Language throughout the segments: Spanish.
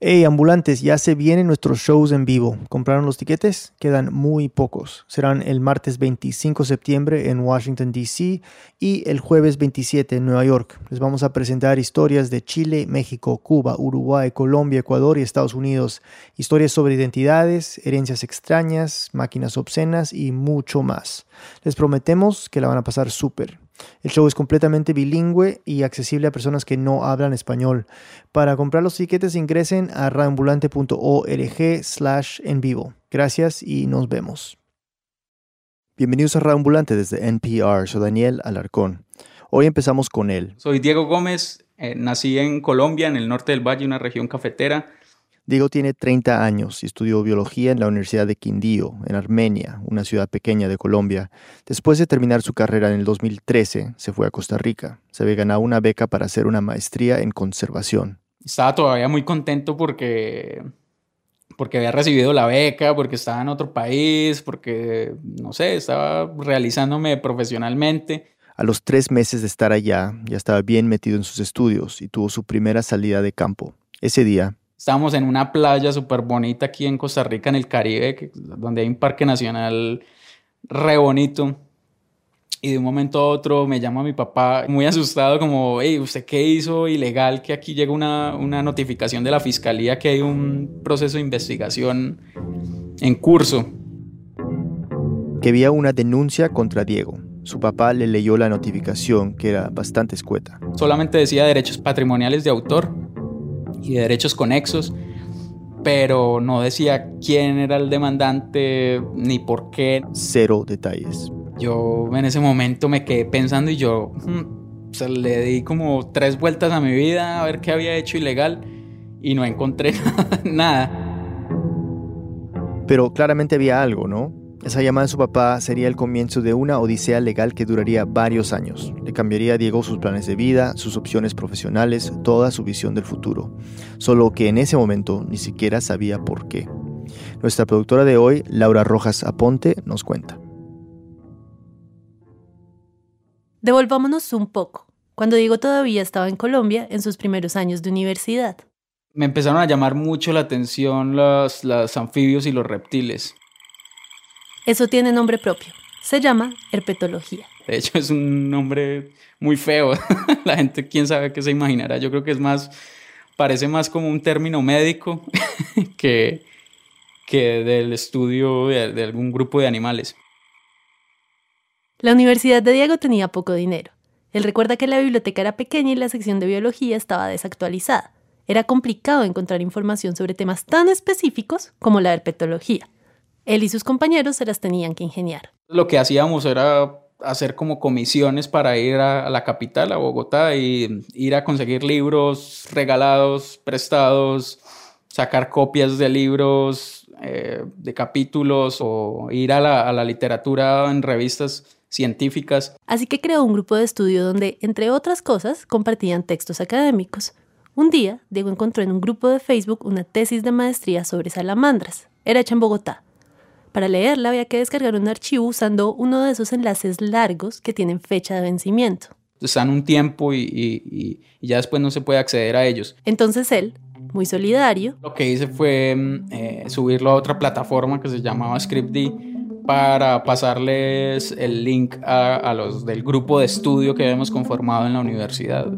Hey, ambulantes, ya se vienen nuestros shows en vivo. ¿Compraron los tiquetes? Quedan muy pocos. Serán el martes 25 de septiembre en Washington, D.C. y el jueves 27 en Nueva York. Les vamos a presentar historias de Chile, México, Cuba, Uruguay, Colombia, Ecuador y Estados Unidos. Historias sobre identidades, herencias extrañas, máquinas obscenas y mucho más. Les prometemos que la van a pasar súper. El show es completamente bilingüe y accesible a personas que no hablan español. Para comprar los tiquetes ingresen a radioambulante.org slash en vivo. Gracias y nos vemos. Bienvenidos a Radioambulante desde NPR. Soy Daniel Alarcón. Hoy empezamos con él. Soy Diego Gómez. Eh, nací en Colombia, en el norte del valle, una región cafetera. Diego tiene 30 años y estudió biología en la Universidad de Quindío, en Armenia, una ciudad pequeña de Colombia. Después de terminar su carrera en el 2013, se fue a Costa Rica. Se había ganado una beca para hacer una maestría en conservación. Estaba todavía muy contento porque, porque había recibido la beca, porque estaba en otro país, porque, no sé, estaba realizándome profesionalmente. A los tres meses de estar allá, ya estaba bien metido en sus estudios y tuvo su primera salida de campo. Ese día, Estábamos en una playa súper bonita aquí en Costa Rica, en el Caribe, donde hay un parque nacional re bonito. Y de un momento a otro me llama mi papá muy asustado como, hey, ¿usted qué hizo ilegal? Que aquí llega una, una notificación de la fiscalía que hay un proceso de investigación en curso. Que había una denuncia contra Diego. Su papá le leyó la notificación que era bastante escueta. Solamente decía derechos patrimoniales de autor y de derechos conexos, pero no decía quién era el demandante ni por qué. Cero detalles. Yo en ese momento me quedé pensando y yo hmm, o sea, le di como tres vueltas a mi vida a ver qué había hecho ilegal y no encontré nada. Pero claramente había algo, ¿no? Esa llamada de su papá sería el comienzo de una odisea legal que duraría varios años. Le cambiaría a Diego sus planes de vida, sus opciones profesionales, toda su visión del futuro. Solo que en ese momento ni siquiera sabía por qué. Nuestra productora de hoy, Laura Rojas Aponte, nos cuenta. Devolvámonos un poco. Cuando Diego todavía estaba en Colombia en sus primeros años de universidad. Me empezaron a llamar mucho la atención los, los anfibios y los reptiles. Eso tiene nombre propio. Se llama herpetología. De hecho, es un nombre muy feo. La gente, quién sabe qué se imaginará. Yo creo que es más, parece más como un término médico que, que del estudio de, de algún grupo de animales. La Universidad de Diego tenía poco dinero. Él recuerda que la biblioteca era pequeña y la sección de biología estaba desactualizada. Era complicado encontrar información sobre temas tan específicos como la herpetología. Él y sus compañeros se las tenían que ingeniar. Lo que hacíamos era hacer como comisiones para ir a, la capital, a Bogotá, y ir a conseguir libros regalados, prestados, sacar copias de libros, eh, de capítulos o ir a la, a la literatura en revistas científicas. Así que creó un grupo de estudio donde, entre otras cosas, compartían textos académicos. Un día, Diego encontró en un grupo de Facebook una tesis de maestría sobre salamandras. Era hecha en Bogotá. Para leerla había que descargar un archivo usando uno de esos enlaces largos que tienen fecha de vencimiento. Están un tiempo y, y, y ya después no se puede acceder a ellos. Entonces él, muy solidario, lo que hice fue eh, subirlo a otra plataforma que se llamaba ScriptD para pasarles el link a, a los del grupo de estudio que habíamos conformado en la universidad.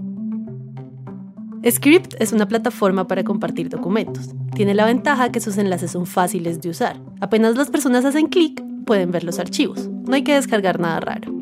Script es una plataforma para compartir documentos. Tiene la ventaja que sus enlaces son fáciles de usar. Apenas las personas hacen clic, pueden ver los archivos. No hay que descargar nada raro.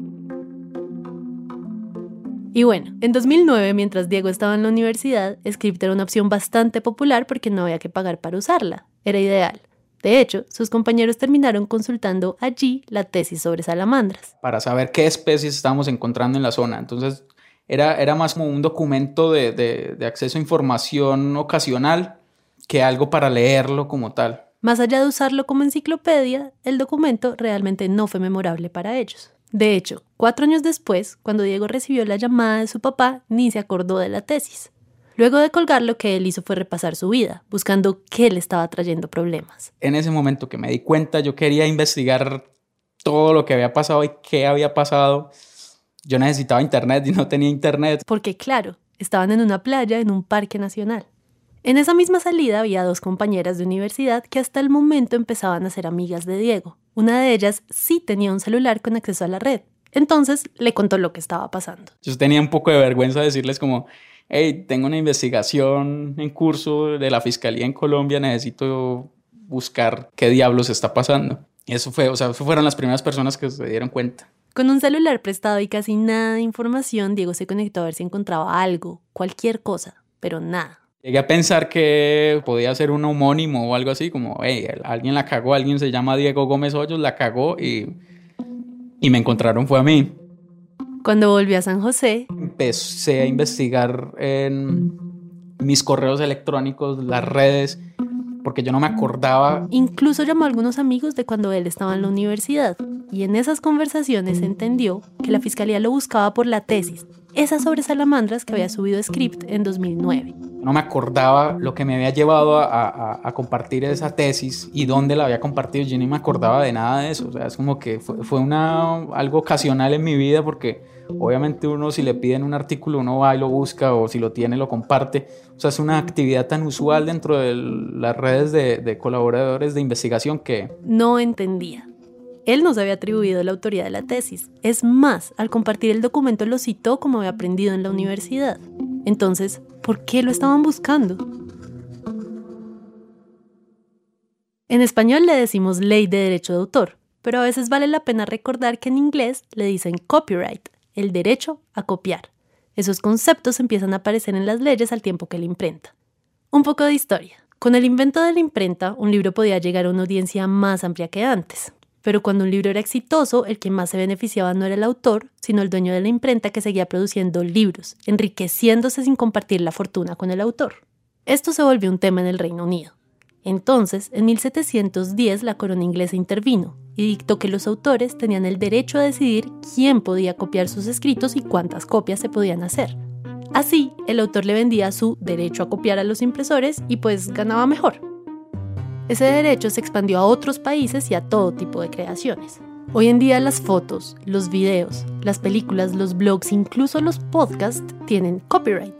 Y bueno, en 2009, mientras Diego estaba en la universidad, Script era una opción bastante popular porque no había que pagar para usarla. Era ideal. De hecho, sus compañeros terminaron consultando allí la tesis sobre salamandras. Para saber qué especies estábamos encontrando en la zona. Entonces, era, era más como un documento de, de, de acceso a información ocasional que algo para leerlo como tal. Más allá de usarlo como enciclopedia, el documento realmente no fue memorable para ellos. De hecho, cuatro años después, cuando Diego recibió la llamada de su papá, ni se acordó de la tesis. Luego de colgar, lo que él hizo fue repasar su vida, buscando qué le estaba trayendo problemas. En ese momento que me di cuenta, yo quería investigar todo lo que había pasado y qué había pasado. Yo necesitaba internet y no tenía internet. Porque claro, estaban en una playa en un parque nacional. En esa misma salida había dos compañeras de universidad que hasta el momento empezaban a ser amigas de Diego. Una de ellas sí tenía un celular con acceso a la red, entonces le contó lo que estaba pasando. Yo tenía un poco de vergüenza decirles como, hey, tengo una investigación en curso de la Fiscalía en Colombia, necesito buscar qué diablos está pasando. Y eso fue, o sea, fueron las primeras personas que se dieron cuenta. Con un celular prestado y casi nada de información, Diego se conectó a ver si encontraba algo, cualquier cosa, pero nada. Llegué a pensar que podía ser un homónimo o algo así, como, hey, alguien la cagó, alguien se llama Diego Gómez Hoyos, la cagó y, y me encontraron fue a mí. Cuando volví a San José, empecé a investigar en mis correos electrónicos, las redes, porque yo no me acordaba. Incluso llamó a algunos amigos de cuando él estaba en la universidad y en esas conversaciones entendió que la fiscalía lo buscaba por la tesis, esa sobre salamandras que había subido Script en 2009. No me acordaba lo que me había llevado a, a, compartir esa tesis y dónde la había compartido. Yo ni me acordaba de nada de eso. O sea, es como que fue, fue una, algo ocasional en mi vida porque Obviamente uno si le piden un artículo, uno va y lo busca o si lo tiene lo comparte. O sea, es una actividad tan usual dentro de las redes de, colaboradores de investigación que... No entendía. Él nos había atribuido la autoría de la tesis. Es más, al compartir el documento lo citó como había aprendido en la universidad. Entonces, ¿por qué lo estaban buscando? En español le decimos ley de derecho de autor, pero a veces vale la pena recordar que en inglés le dicen copyright, el derecho a copiar. Esos conceptos empiezan a aparecer en las leyes al tiempo que la imprenta. Un poco de historia. Con el invento de la imprenta, un libro podía llegar a una audiencia más amplia que antes. Pero cuando un libro era exitoso, el que más se beneficiaba no era el autor, sino el dueño de la imprenta que seguía produciendo libros, enriqueciéndose sin compartir la fortuna con el autor. Esto se volvió un tema en el Reino Unido. Entonces, en 1710 la corona inglesa intervino y dictó que los autores tenían el derecho a decidir quién podía copiar sus escritos y cuántas copias se podían hacer. Así, el autor le vendía su derecho a copiar a los impresores y pues ganaba mejor. Ese derecho se expandió a otros países y a todo tipo de creaciones. Hoy en día las fotos, los videos, las películas, los blogs, incluso los podcasts tienen copyright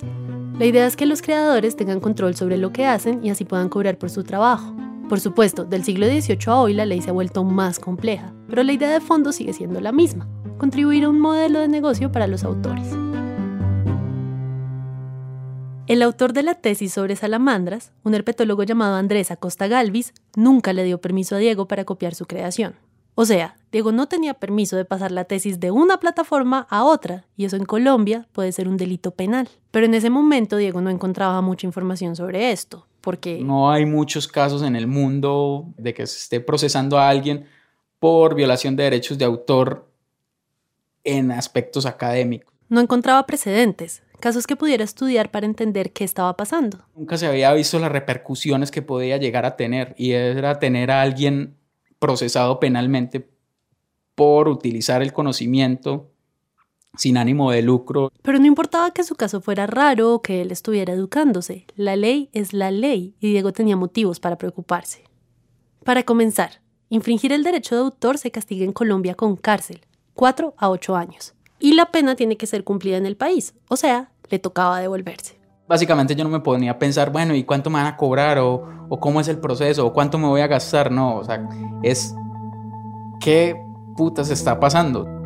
la idea es que los creadores tengan control sobre lo que hacen y así puedan cobrar por su trabajo. Por supuesto, del siglo XVIII a hoy la ley se ha vuelto más compleja, pero la idea de fondo sigue siendo la misma, contribuir a un modelo de negocio para los autores. El autor de la tesis sobre salamandras, un herpetólogo llamado Andrés Acosta Galvis, nunca le dio permiso a Diego para copiar su creación. O sea, Diego no tenía permiso de pasar la tesis de una plataforma a otra, y eso en Colombia puede ser un delito penal. Pero en ese momento Diego no encontraba mucha información sobre esto, porque... No hay muchos casos en el mundo de que se esté procesando a alguien por violación de derechos de autor en aspectos académicos. No encontraba precedentes, casos que pudiera estudiar para entender qué estaba pasando. Nunca se había visto las repercusiones que podía llegar a tener, y era tener a alguien procesado penalmente por utilizar el conocimiento sin ánimo de lucro. Pero no importaba que su caso fuera raro o que él estuviera educándose. La ley es la ley y Diego tenía motivos para preocuparse. Para comenzar, infringir el derecho de autor se castiga en Colombia con cárcel, 4 a 8 años. Y la pena tiene que ser cumplida en el país, o sea, le tocaba devolverse básicamente yo no me ponía a pensar, bueno, ¿y cuánto me van a cobrar? O, o, cómo es el proceso, o cuánto me voy a gastar. No, o sea, es qué putas está pasando.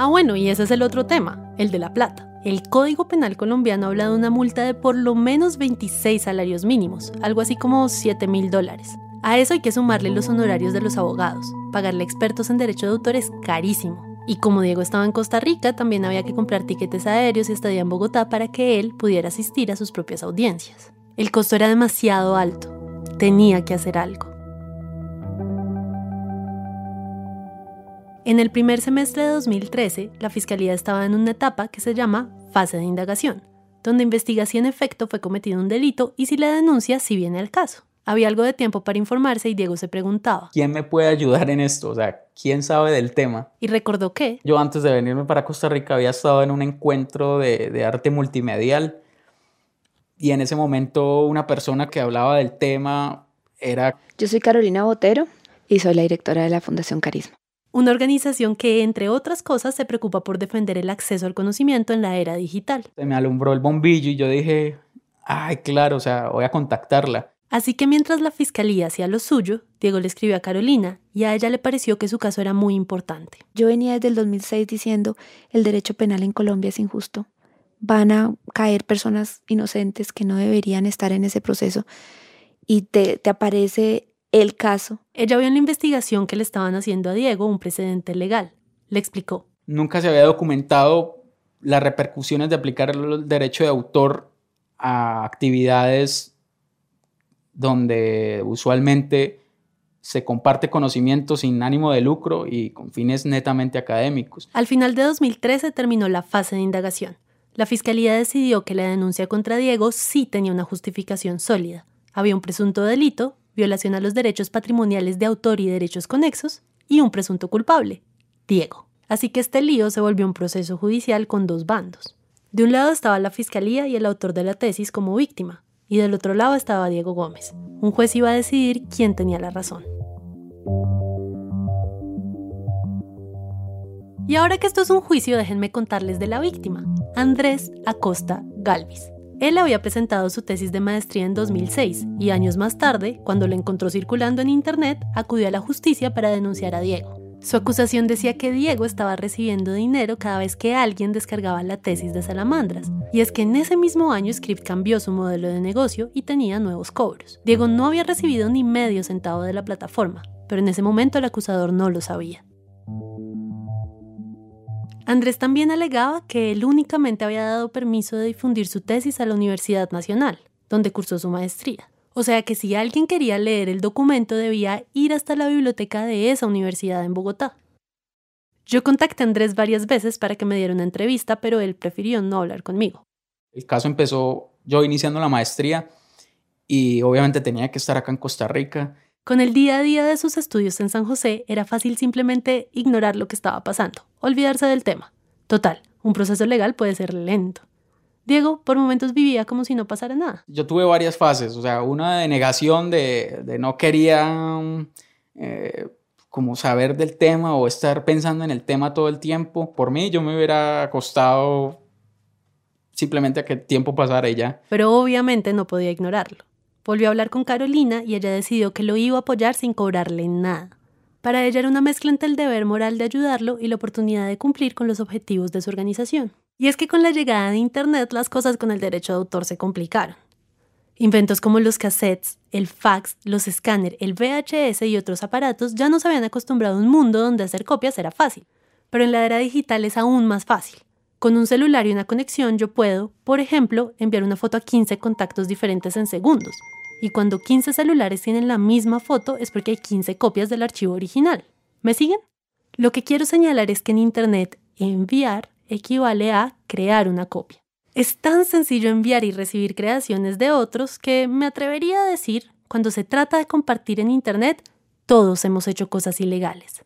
Ah, bueno, y ese es el otro tema, el de la plata. El Código Penal colombiano habla de una multa de por lo menos 26 salarios mínimos, algo así como 7 mil dólares. A eso hay que sumarle los honorarios de los abogados. Pagarle expertos en derecho de autor es carísimo. Y como Diego estaba en Costa Rica, también había que comprar tiquetes aéreos y estadía en Bogotá para que él pudiera asistir a sus propias audiencias. El costo era demasiado alto. Tenía que hacer algo. En el primer semestre de 2013, la Fiscalía estaba en una etapa que se llama fase de indagación, donde investiga si en efecto fue cometido un delito y si la denuncia si viene al caso. Había algo de tiempo para informarse y Diego se preguntaba. ¿Quién me puede ayudar en esto? O sea, ¿quién sabe del tema? Y recordó que... Yo antes de venirme para Costa Rica había estado en un encuentro de, de arte multimedial y en ese momento una persona que hablaba del tema era... Yo soy Carolina Botero y soy la directora de la Fundación Carisma. Una organización que, entre otras cosas, se preocupa por defender el acceso al conocimiento en la era digital. Se me alumbró el bombillo y yo dije, ay, claro, o sea, voy a contactarla. Así que mientras la fiscalía hacía lo suyo, Diego le escribió a Carolina y a ella le pareció que su caso era muy importante. Yo venía desde el 2006 diciendo el derecho penal en Colombia es injusto. Van a caer personas inocentes que no deberían estar en ese proceso y te, te aparece el caso. Ella vio en la investigación que le estaban haciendo a Diego un precedente legal. Le explicó. Nunca se había documentado las repercusiones de aplicar el derecho de autor a actividades donde usualmente se comparte conocimiento sin ánimo de lucro y con fines netamente académicos. Al final de 2013 terminó la fase de indagación. La fiscalía decidió que la denuncia contra Diego sí tenía una justificación sólida. Había un presunto delito, violación a los derechos patrimoniales de autor y derechos conexos, y un presunto culpable, Diego. Así que este lío se volvió un proceso judicial con dos bandos. De un lado estaba la fiscalía y el autor de la tesis como víctima, y del otro lado estaba Diego Gómez. Un juez iba a decidir quién tenía la razón. Y ahora que esto es un juicio, déjenme contarles de la víctima, Andrés Acosta Galvis. Él había presentado su tesis de maestría en 2006 y años más tarde, cuando lo encontró circulando en Internet, acudió a la justicia para denunciar a Diego. Su acusación decía que Diego estaba recibiendo dinero cada vez que alguien descargaba la tesis de Salamandras, y es que en ese mismo año Script cambió su modelo de negocio y tenía nuevos cobros. Diego no había recibido ni medio centavo de la plataforma, pero en ese momento el acusador no lo sabía. Andrés también alegaba que él únicamente había dado permiso de difundir su tesis a la Universidad Nacional, donde cursó su maestría. O sea que si alguien quería leer el documento debía ir hasta la biblioteca de esa universidad en Bogotá. Yo contacté a Andrés varias veces para que me diera una entrevista, pero él prefirió no hablar conmigo. El caso empezó yo iniciando la maestría y obviamente tenía que estar acá en Costa Rica. Con el día a día de sus estudios en San José era fácil simplemente ignorar lo que estaba pasando, olvidarse del tema. Total, un proceso legal puede ser lento. Diego por momentos vivía como si no pasara nada. Yo tuve varias fases, o sea, una de negación de, de no quería eh, como saber del tema o estar pensando en el tema todo el tiempo. Por mí yo me hubiera acostado simplemente a que el tiempo pasara y ya. Pero obviamente no podía ignorarlo. Volvió a hablar con Carolina y ella decidió que lo iba a apoyar sin cobrarle nada. Para ella era una mezcla entre el deber moral de ayudarlo y la oportunidad de cumplir con los objetivos de su organización. Y es que con la llegada de Internet las cosas con el derecho de autor se complicaron. Inventos como los cassettes, el fax, los escáner, el VHS y otros aparatos ya nos habían acostumbrado a un mundo donde hacer copias era fácil, pero en la era digital es aún más fácil. Con un celular y una conexión yo puedo, por ejemplo, enviar una foto a 15 contactos diferentes en segundos. Y cuando 15 celulares tienen la misma foto es porque hay 15 copias del archivo original. ¿Me siguen? Lo que quiero señalar es que en Internet enviar equivale a crear una copia. Es tan sencillo enviar y recibir creaciones de otros que me atrevería a decir, cuando se trata de compartir en Internet, todos hemos hecho cosas ilegales.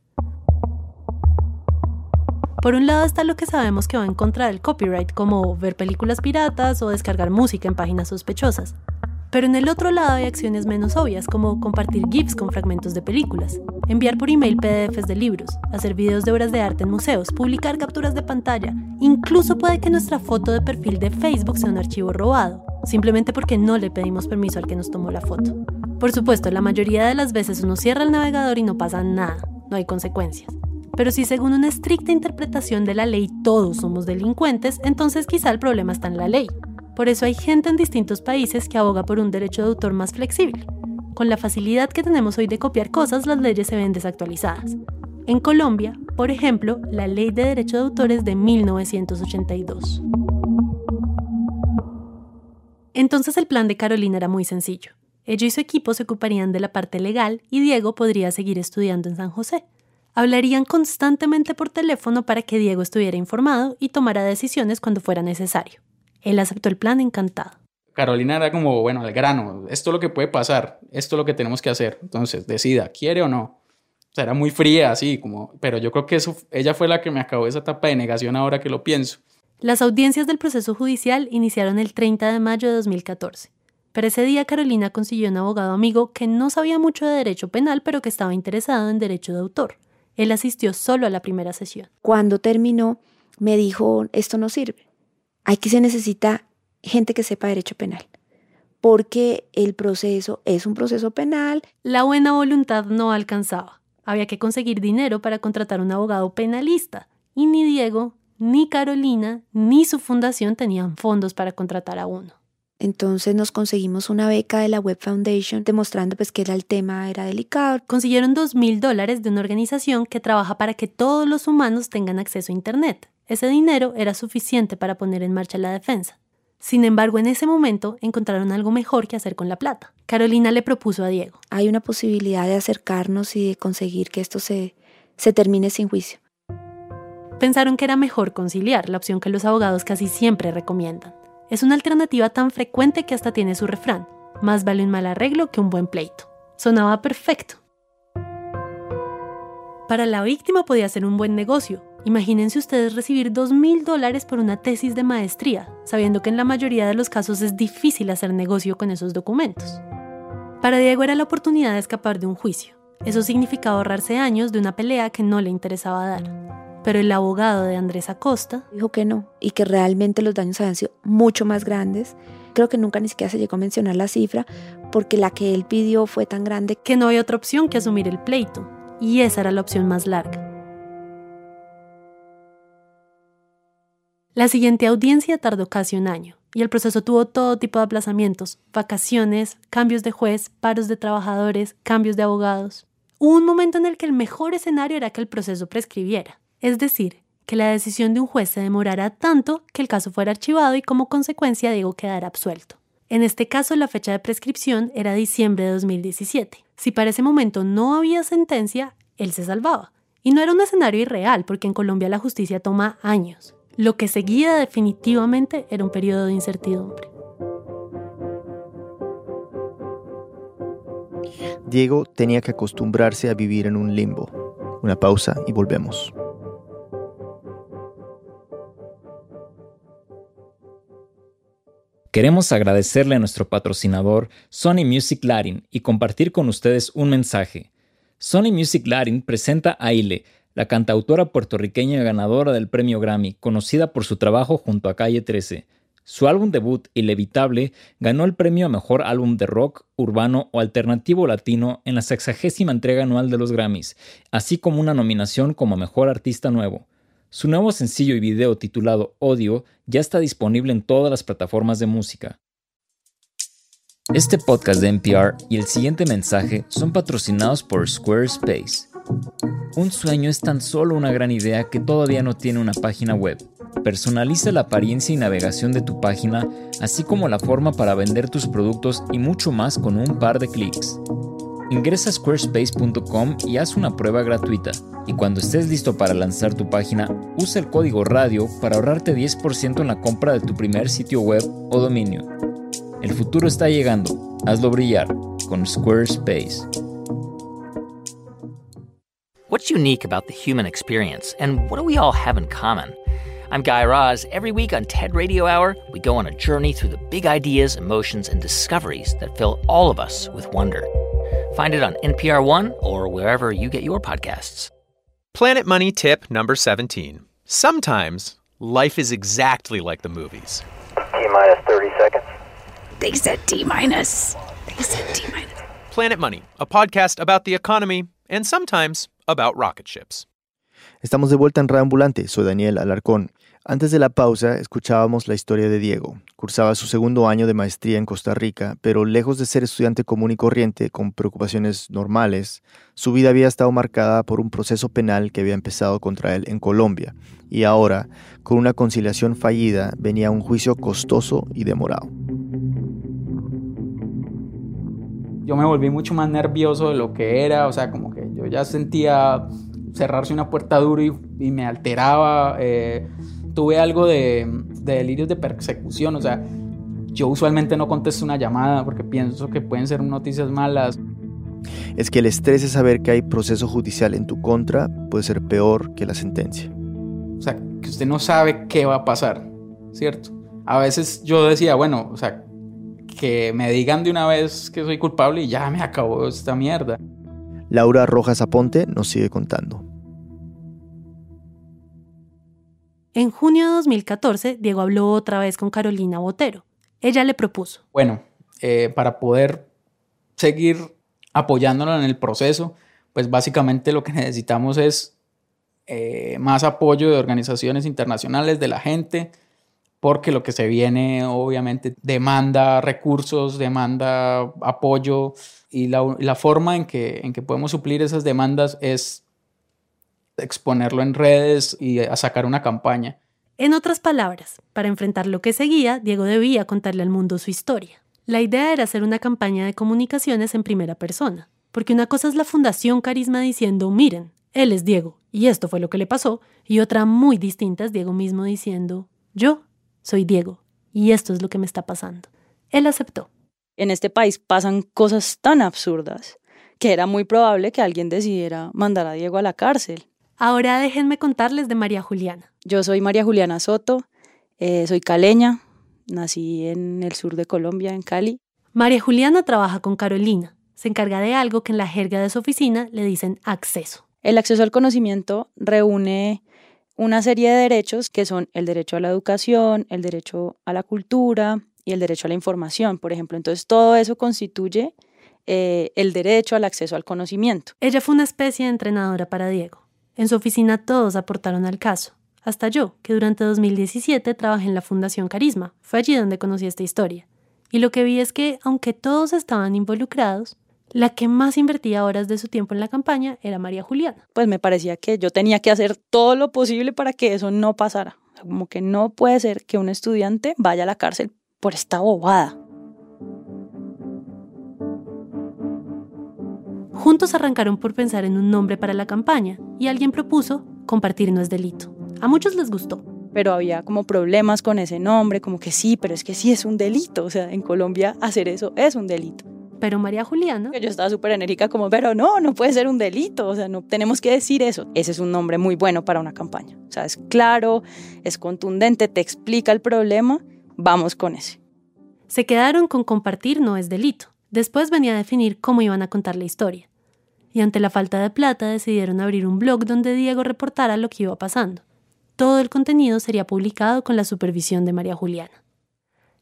Por un lado está lo que sabemos que va en contra del copyright, como ver películas piratas o descargar música en páginas sospechosas. Pero en el otro lado hay acciones menos obvias, como compartir GIFs con fragmentos de películas, enviar por email PDFs de libros, hacer videos de obras de arte en museos, publicar capturas de pantalla. Incluso puede que nuestra foto de perfil de Facebook sea un archivo robado, simplemente porque no le pedimos permiso al que nos tomó la foto. Por supuesto, la mayoría de las veces uno cierra el navegador y no pasa nada, no hay consecuencias. Pero si según una estricta interpretación de la ley todos somos delincuentes, entonces quizá el problema está en la ley. Por eso hay gente en distintos países que aboga por un derecho de autor más flexible. Con la facilidad que tenemos hoy de copiar cosas, las leyes se ven desactualizadas. En Colombia, por ejemplo, la ley de derecho de autor es de 1982. Entonces el plan de Carolina era muy sencillo. Ella y su equipo se ocuparían de la parte legal y Diego podría seguir estudiando en San José. Hablarían constantemente por teléfono para que Diego estuviera informado y tomara decisiones cuando fuera necesario. Él aceptó el plan encantado. Carolina era como, bueno, al grano, esto es lo que puede pasar, esto es lo que tenemos que hacer. Entonces, decida, ¿quiere o no? O sea, era muy fría, así como, pero yo creo que eso, ella fue la que me acabó esa etapa de negación ahora que lo pienso. Las audiencias del proceso judicial iniciaron el 30 de mayo de 2014. Pero ese día Carolina consiguió un abogado amigo que no sabía mucho de derecho penal, pero que estaba interesado en derecho de autor. Él asistió solo a la primera sesión. Cuando terminó, me dijo, esto no sirve. Aquí se necesita gente que sepa derecho penal. porque el proceso es un proceso penal. La buena voluntad no alcanzaba. Había que conseguir dinero para contratar un abogado penalista. Y ni Diego, ni Carolina, ni su fundación tenían fondos para contratar a uno. Entonces nos conseguimos una beca de la Web Foundation demostrando pues que era el tema era delicado. Consiguieron dos mil dólares de una organización que trabaja para que todos los humanos tengan acceso a Internet. Ese dinero era suficiente para poner en marcha la defensa. Sin embargo, en ese momento encontraron algo mejor que hacer con la plata. Carolina le propuso a Diego. Hay una posibilidad de acercarnos y de conseguir que esto se, se termine sin juicio. Pensaron que era mejor conciliar, la opción que los abogados casi siempre recomiendan. Es una alternativa tan frecuente que hasta tiene su refrán. Más vale un mal arreglo que un buen pleito. Sonaba perfecto. Para la víctima podía ser un buen negocio, Imagínense ustedes recibir dos mil dólares por una tesis de maestría, sabiendo que en la mayoría de los casos es difícil hacer negocio con esos documentos. Para Diego era la oportunidad de escapar de un juicio. Eso significaba ahorrarse años de una pelea que no le interesaba dar. Pero el abogado de Andrés Acosta dijo que no y que realmente los daños habían sido mucho más grandes. Creo que nunca ni siquiera se llegó a mencionar la cifra porque la que él pidió fue tan grande que no había otra opción que asumir el pleito. Y esa era la opción más larga. La siguiente audiencia tardó casi un año y el proceso tuvo todo tipo de aplazamientos, vacaciones, cambios de juez, paros de trabajadores, cambios de abogados. Hubo un momento en el que el mejor escenario era que el proceso prescribiera, es decir, que la decisión de un juez se demorara tanto que el caso fuera archivado y como consecuencia Diego quedara absuelto. En este caso la fecha de prescripción era diciembre de 2017. Si para ese momento no había sentencia, él se salvaba. Y no era un escenario irreal porque en Colombia la justicia toma años. Lo que seguía definitivamente era un periodo de incertidumbre. Diego tenía que acostumbrarse a vivir en un limbo. Una pausa y volvemos. Queremos agradecerle a nuestro patrocinador Sony Music Latin y compartir con ustedes un mensaje. Sony Music Latin presenta a Ile, la cantautora puertorriqueña ganadora del premio Grammy, conocida por su trabajo junto a Calle 13. Su álbum debut, Inevitable, ganó el premio a Mejor Álbum de Rock, Urbano o Alternativo Latino en la sexagésima entrega anual de los Grammys, así como una nominación como Mejor Artista Nuevo. Su nuevo sencillo y video titulado Odio ya está disponible en todas las plataformas de música. Este podcast de NPR y el siguiente mensaje son patrocinados por Squarespace. Un sueño es tan solo una gran idea que todavía no tiene una página web. Personaliza la apariencia y navegación de tu página, así como la forma para vender tus productos y mucho más con un par de clics. Ingresa a squarespace.com y haz una prueba gratuita. Y cuando estés listo para lanzar tu página, usa el código radio para ahorrarte 10% en la compra de tu primer sitio web o dominio. El futuro está llegando. Hazlo brillar con Squarespace. What's unique about the human experience, and what do we all have in common? I'm Guy Raz. Every week on TED Radio Hour, we go on a journey through the big ideas, emotions, and discoveries that fill all of us with wonder. Find it on NPR One or wherever you get your podcasts. Planet Money tip number 17. Sometimes life is exactly like the movies. T minus 30 seconds. They said T minus. They said T minus. Planet Money, a podcast about the economy and sometimes about rocket ships. Estamos de vuelta en Reambulante, soy Daniel Alarcón. Antes de la pausa escuchábamos la historia de Diego. Cursaba su segundo año de maestría en Costa Rica, pero lejos de ser estudiante común y corriente con preocupaciones normales, su vida había estado marcada por un proceso penal que había empezado contra él en Colombia, y ahora, con una conciliación fallida, venía un juicio costoso y demorado. Yo me volví mucho más nervioso de lo que era, o sea, como que yo ya sentía cerrarse una puerta duro y, me alteraba. Eh, tuve algo de, de delirios de persecución, o sea, yo usualmente no contesto una llamada porque pienso que pueden ser noticias malas. Es que el estrés de saber que hay proceso judicial en tu contra puede ser peor que la sentencia. O sea, que usted no sabe qué va a pasar, ¿cierto? A veces yo decía, bueno, o sea, que me digan de una vez que soy culpable y ya me acabó esta mierda. Laura Rojas Aponte nos sigue contando. En junio de 2014, Diego habló otra vez con Carolina Botero. Ella le propuso. Bueno, eh, para poder seguir apoyándolo en el proceso, pues básicamente lo que necesitamos es eh, más apoyo de organizaciones internacionales, de la gente, porque lo que se viene obviamente demanda recursos, demanda apoyo y la, forma en que, en que podemos suplir esas demandas es exponerlo en redes y a sacar una campaña. En otras palabras, para enfrentar lo que seguía, Diego debía contarle al mundo su historia. La idea era hacer una campaña de comunicaciones en primera persona, porque una cosa es la Fundación Carisma diciendo, miren, él es Diego, y esto fue lo que le pasó, y otra muy distinta es Diego mismo diciendo, yo soy Diego y esto es lo que me está pasando. Él aceptó. En este país pasan cosas tan absurdas que era muy probable que alguien decidiera mandar a Diego a la cárcel. Ahora déjenme contarles de María Juliana. Yo soy María Juliana Soto, eh, soy caleña, nací en el sur de Colombia, en Cali. María Juliana trabaja con Carolina, se encarga de algo que en la jerga de su oficina le dicen acceso. El acceso al conocimiento reúne una serie de derechos que son el derecho a la educación, el derecho a la cultura y el derecho a la información, por ejemplo. Entonces, todo eso constituye eh, el derecho al acceso al conocimiento. Ella fue una especie de entrenadora para Diego. En su oficina todos aportaron al caso, hasta yo, que durante 2017 trabajé en la Fundación Carisma. Fue allí donde conocí esta historia. Y lo que vi es que, aunque todos estaban involucrados, la que más invertía horas de su tiempo en la campaña era María Juliana. Pues me parecía que yo tenía que hacer todo lo posible para que eso no pasara. Como que no puede ser que un estudiante vaya a la cárcel por esta bobada. Juntos arrancaron por pensar en un nombre para la campaña y alguien propuso Compartir no es delito. A muchos les gustó. Pero había como problemas con ese nombre, como que sí, pero es que sí es un delito. O sea, en Colombia hacer eso es un delito pero María Juliana... Yo estaba súper enérgica como, pero no, no puede ser un delito, o sea, no tenemos que decir eso. Ese es un nombre muy bueno para una campaña. O sea, es claro, es contundente, te explica el problema, vamos con ese. Se quedaron con compartir no es delito. Después venía a definir cómo iban a contar la historia. Y ante la falta de plata decidieron abrir un blog donde Diego reportara lo que iba pasando. Todo el contenido sería publicado con la supervisión de María Juliana.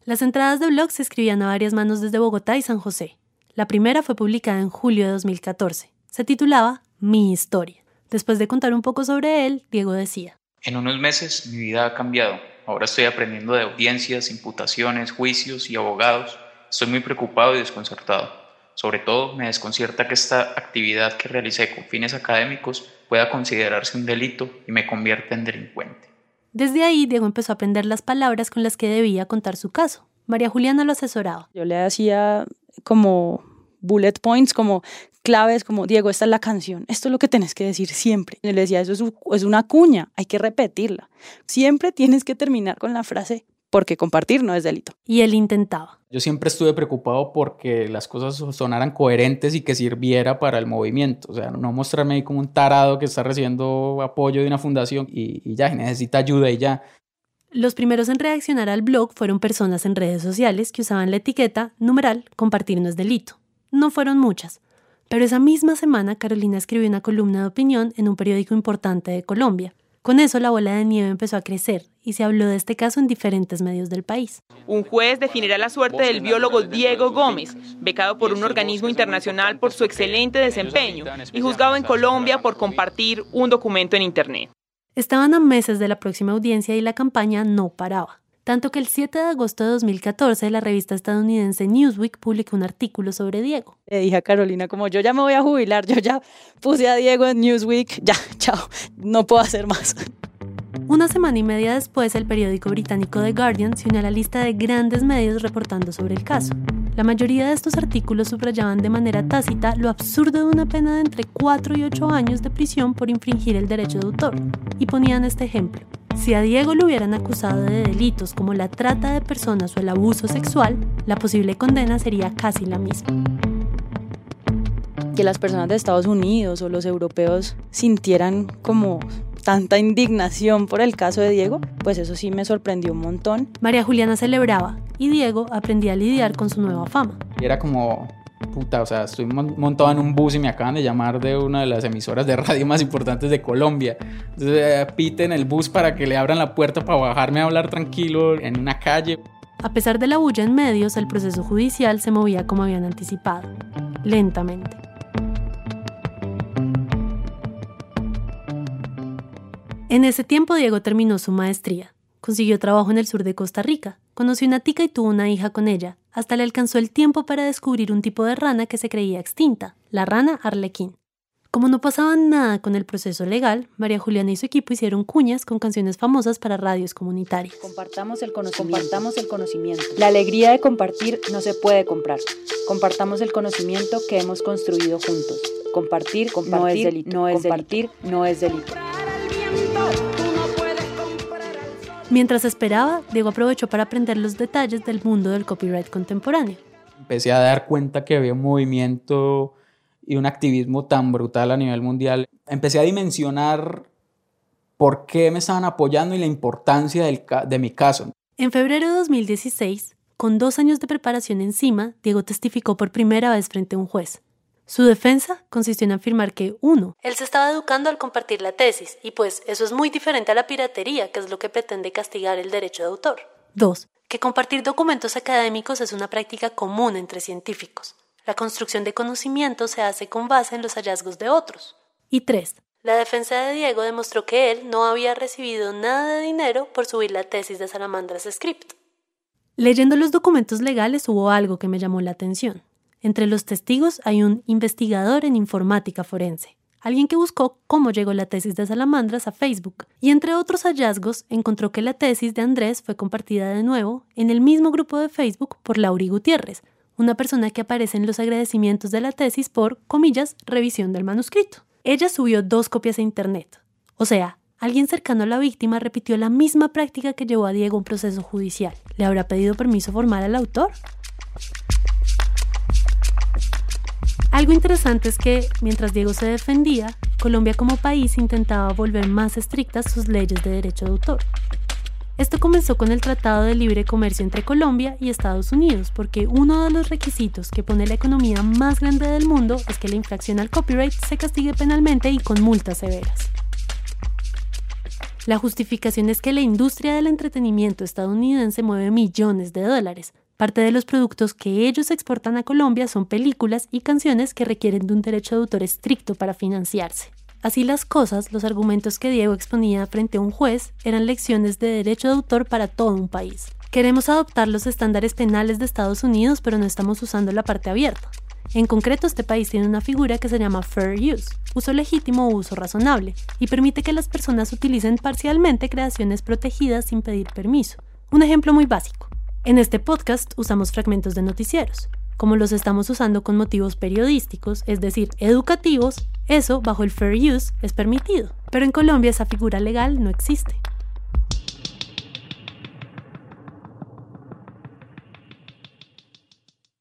Las entradas de blog se escribían a varias manos desde Bogotá y San José, la primera fue publicada en julio de 2014. Se titulaba Mi historia. Después de contar un poco sobre él, Diego decía, En unos meses mi vida ha cambiado. Ahora estoy aprendiendo de audiencias, imputaciones, juicios y abogados. Estoy muy preocupado y desconcertado. Sobre todo, me desconcierta que esta actividad que realicé con fines académicos pueda considerarse un delito y me convierta en delincuente. Desde ahí, Diego empezó a aprender las palabras con las que debía contar su caso. María Juliana lo asesoraba. Yo le hacía como bullet points, como claves, como Diego, esta es la canción, esto es lo que tienes que decir siempre. Y le decía, eso es, una cuña, hay que repetirla. Siempre tienes que terminar con la frase, porque compartir no es delito. Y él intentaba. Yo siempre estuve preocupado porque las cosas sonaran coherentes y que sirviera para el movimiento. O sea, no mostrarme ahí como un tarado que está recibiendo apoyo de una fundación y, y ya, y necesita ayuda y ya. Los primeros en reaccionar al blog fueron personas en redes sociales que usaban la etiqueta numeral compartir no es delito. No fueron muchas, pero esa misma semana Carolina escribió una columna de opinión en un periódico importante de Colombia. Con eso la bola de nieve empezó a crecer y se habló de este caso en diferentes medios del país. Un juez definirá la suerte del biólogo Diego Gómez, becado por un organismo internacional por su excelente desempeño y juzgado en Colombia por compartir un documento en Internet. Estaban a meses de la próxima audiencia y la campaña no paraba. Tanto que el 7 de agosto de 2014 la revista estadounidense Newsweek publicó un artículo sobre Diego. Le dije a Carolina como yo ya me voy a jubilar, yo ya puse a Diego en Newsweek, ya, chao, no puedo hacer más. Una semana y media después, el periódico británico The Guardian se unió a la lista de grandes medios reportando sobre el caso. La mayoría de estos artículos subrayaban de manera tácita lo absurdo de una pena de entre 4 y 8 años de prisión por infringir el derecho de autor, y ponían este ejemplo. Si a Diego lo hubieran acusado de delitos como la trata de personas o el abuso sexual, la posible condena sería casi la misma. Que las personas de Estados Unidos o los europeos sintieran como tanta indignación por el caso de Diego, pues eso sí me sorprendió un montón. María Juliana celebraba y Diego aprendía a lidiar con su nueva fama. Y era como, puta, o sea, estoy montado en un bus y me acaban de llamar de una de las emisoras de radio más importantes de Colombia. Entonces eh, piten el bus para que le abran la puerta para bajarme a hablar tranquilo en una calle. A pesar de la bulla en medios, el proceso judicial se movía como habían anticipado, lentamente. En ese tiempo Diego terminó su maestría, consiguió trabajo en el sur de Costa Rica, conoció una tica y tuvo una hija con ella, hasta le alcanzó el tiempo para descubrir un tipo de rana que se creía extinta, la rana arlequín. Como no pasaba nada con el proceso legal, María Juliana y su equipo hicieron cuñas con canciones famosas para radios comunitarias. Compartamos el, compartamos el conocimiento. La alegría de compartir no se puede comprar. Compartamos el conocimiento que hemos construido juntos. Compartir, compartir no es delito. No es compartir no es delito. Mientras esperaba, Diego aprovechó para aprender los detalles del mundo del copyright contemporáneo. Empecé a dar cuenta que había un movimiento y un activismo tan brutal a nivel mundial, empecé a dimensionar por qué me estaban apoyando y la importancia de mi caso. En febrero de 2016, con dos años de preparación encima, Diego testificó por primera vez frente a un juez. Su defensa consistió en afirmar que, uno, él se estaba educando al compartir la tesis, y pues eso es muy diferente a la piratería, que es lo que pretende castigar el derecho de autor. Dos, que compartir documentos académicos es una práctica común entre científicos. La construcción de conocimiento se hace con base en los hallazgos de otros. Y tres, la defensa de Diego demostró que él no había recibido nada de dinero por subir la tesis de Salamandras Script. Leyendo los documentos legales hubo algo que me llamó la atención. Entre los testigos hay un investigador en informática forense, alguien que buscó cómo llegó la tesis de Salamandras a Facebook, y entre otros hallazgos encontró que la tesis de Andrés fue compartida de nuevo en el mismo grupo de Facebook por Lauri Gutiérrez, una persona que aparece en los agradecimientos de la tesis por, comillas, revisión del manuscrito. Ella subió dos copias a Internet. O sea, alguien cercano a la víctima repitió la misma práctica que llevó a Diego a un proceso judicial. ¿Le habrá pedido permiso formal al autor? Algo interesante es que, mientras Diego se defendía, Colombia como país intentaba volver más estrictas sus leyes de derecho de autor. Esto comenzó con el Tratado de Libre Comercio entre Colombia y Estados Unidos, porque uno de los requisitos que pone la economía más grande del mundo es que la infracción al copyright se castigue penalmente y con multas severas. La justificación es que la industria del entretenimiento estadounidense mueve millones de dólares. Parte de los productos que ellos exportan a Colombia son películas y canciones que requieren de un derecho de autor estricto para financiarse. Así las cosas, los argumentos que Diego exponía frente a un juez eran lecciones de derecho de autor para todo un país. Queremos adoptar los estándares penales de Estados Unidos, pero no estamos usando la parte abierta. En concreto, este país tiene una figura que se llama fair use, uso legítimo o uso razonable, y permite que las personas utilicen parcialmente creaciones protegidas sin pedir permiso. Un ejemplo muy básico. En este podcast usamos fragmentos de noticieros. Como los estamos usando con motivos periodísticos, es decir, educativos, eso, bajo el fair use, es permitido, pero en Colombia esa figura legal no existe.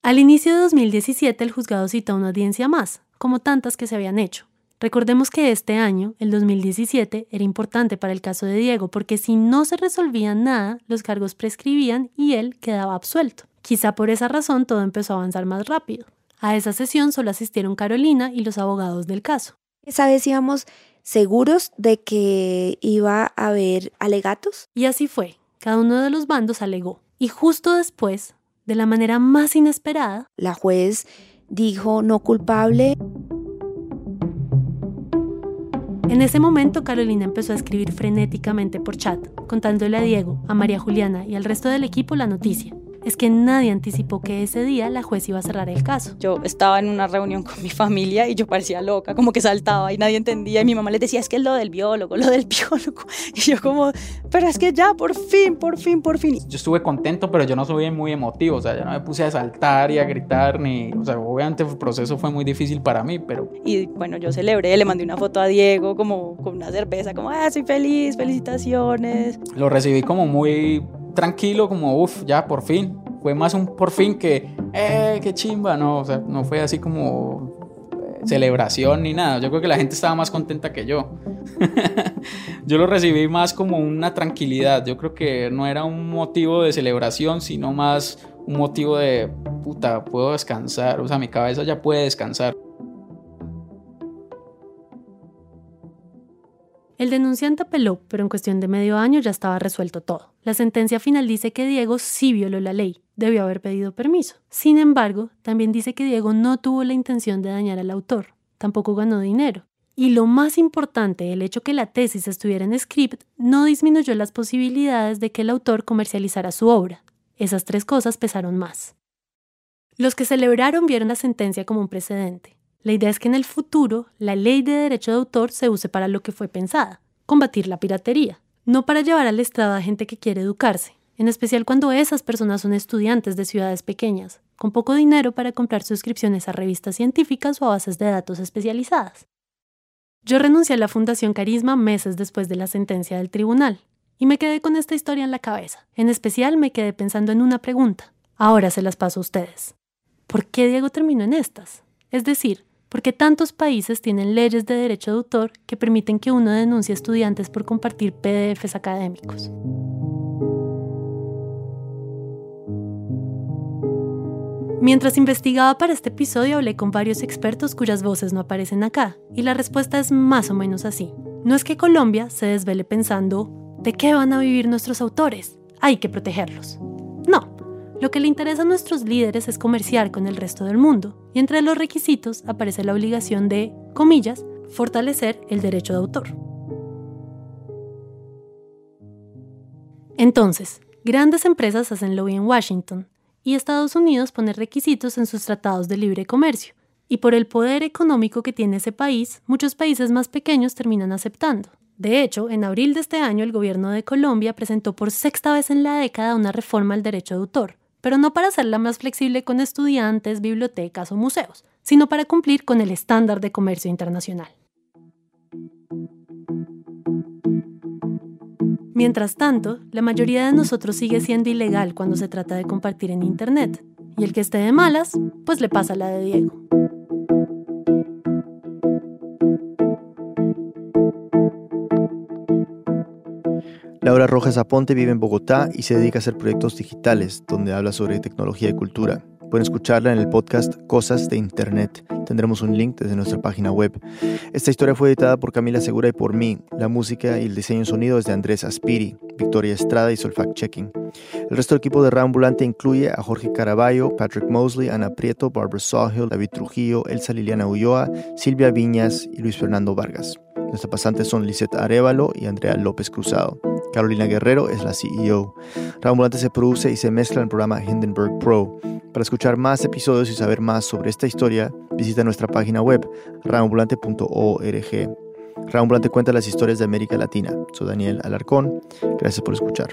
Al inicio de 2017 el juzgado citó una audiencia más, como tantas que se habían hecho. Recordemos que este año, el 2017, era importante para el caso de Diego porque si no se resolvía nada, los cargos prescribían y él quedaba absuelto. Quizá por esa razón todo empezó a avanzar más rápido. A esa sesión solo asistieron Carolina y los abogados del caso. Esa vez íbamos seguros de que iba a haber alegatos. Y así fue. Cada uno de los bandos alegó. Y justo después, de la manera más inesperada, la juez dijo no culpable. En ese momento Carolina empezó a escribir frenéticamente por chat, contándole a Diego, a María Juliana y al resto del equipo la noticia es que nadie anticipó que ese día la juez iba a cerrar el caso. Yo estaba en una reunión con mi familia y yo parecía loca, como que saltaba y nadie entendía y mi mamá les decía, es que es lo del biólogo, lo del biólogo. Y yo como, pero es que ya, por fin, por fin, por fin. Yo estuve contento, pero yo no soy muy emotivo, o sea, yo no me puse a saltar y a gritar, ni, o sea, obviamente el proceso fue muy difícil para mí, pero... Y bueno, yo celebré, le mandé una foto a Diego como con una cerveza, como, ah, soy feliz, felicitaciones. Lo recibí como muy tranquilo, como, uff, ya por fin. Fue más un por fin que, eh, qué chimba, no, o sea, no fue así como eh, celebración ni nada. Yo creo que la gente estaba más contenta que yo. yo lo recibí más como una tranquilidad. Yo creo que no era un motivo de celebración, sino más un motivo de, puta, puedo descansar. O sea, mi cabeza ya puede descansar. El denunciante apeló, pero en cuestión de medio año ya estaba resuelto todo. La sentencia final dice que Diego sí violó la ley, debió haber pedido permiso. Sin embargo, también dice que Diego no tuvo la intención de dañar al autor, tampoco ganó dinero. Y lo más importante, el hecho que la tesis estuviera en script no disminuyó las posibilidades de que el autor comercializara su obra. Esas tres cosas pesaron más. Los que celebraron vieron la sentencia como un precedente. La idea es que en el futuro la ley de derecho de autor se use para lo que fue pensada, combatir la piratería, no para llevar al estrado a gente que quiere educarse, en especial cuando esas personas son estudiantes de ciudades pequeñas, con poco dinero para comprar suscripciones a revistas científicas o a bases de datos especializadas. Yo renuncié a la Fundación Carisma meses después de la sentencia del tribunal, y me quedé con esta historia en la cabeza. En especial me quedé pensando en una pregunta. Ahora se las paso a ustedes. ¿Por qué Diego terminó en estas? Es decir, porque tantos países tienen leyes de derecho de autor que permiten que uno denuncie a estudiantes por compartir PDFs académicos. Mientras investigaba para este episodio hablé con varios expertos cuyas voces no aparecen acá, y la respuesta es más o menos así. No es que Colombia se desvele pensando, ¿de qué van a vivir nuestros autores? Hay que protegerlos. Lo que le interesa a nuestros líderes es comerciar con el resto del mundo, y entre los requisitos aparece la obligación de, comillas, fortalecer el derecho de autor. Entonces, grandes empresas hacen lobby en Washington, y Estados Unidos pone requisitos en sus tratados de libre comercio, y por el poder económico que tiene ese país, muchos países más pequeños terminan aceptando. De hecho, en abril de este año el gobierno de Colombia presentó por sexta vez en la década una reforma al derecho de autor, pero no para hacerla más flexible con estudiantes, bibliotecas o museos, sino para cumplir con el estándar de comercio internacional. Mientras tanto, la mayoría de nosotros sigue siendo ilegal cuando se trata de compartir en Internet, y el que esté de malas, pues le pasa la de Diego. Laura Rojas Aponte vive en Bogotá y se dedica a hacer proyectos digitales donde habla sobre tecnología y cultura. Pueden escucharla en el podcast Cosas de Internet. Tendremos un link desde nuestra página web. Esta historia fue editada por Camila Segura y por mí. La música y el diseño en sonido es de Andrés Aspiri, Victoria Estrada y Solfact Checking. El resto del equipo de Rambulante incluye a Jorge Caraballo, Patrick Mosley, Ana Prieto, Barbara Sawhill, David Trujillo, Elsa Liliana Ulloa, Silvia Viñas y Luis Fernando Vargas. Nuestras pasantes son Lisette Arevalo y Andrea López Cruzado. Carolina Guerrero es la CEO. Rambulante se produce y se mezcla en el programa Hindenburg Pro. Para escuchar más episodios y saber más sobre esta historia, visita nuestra página web rambulante.org. Rambulante cuenta las historias de América Latina. Soy Daniel Alarcón. Gracias por escuchar.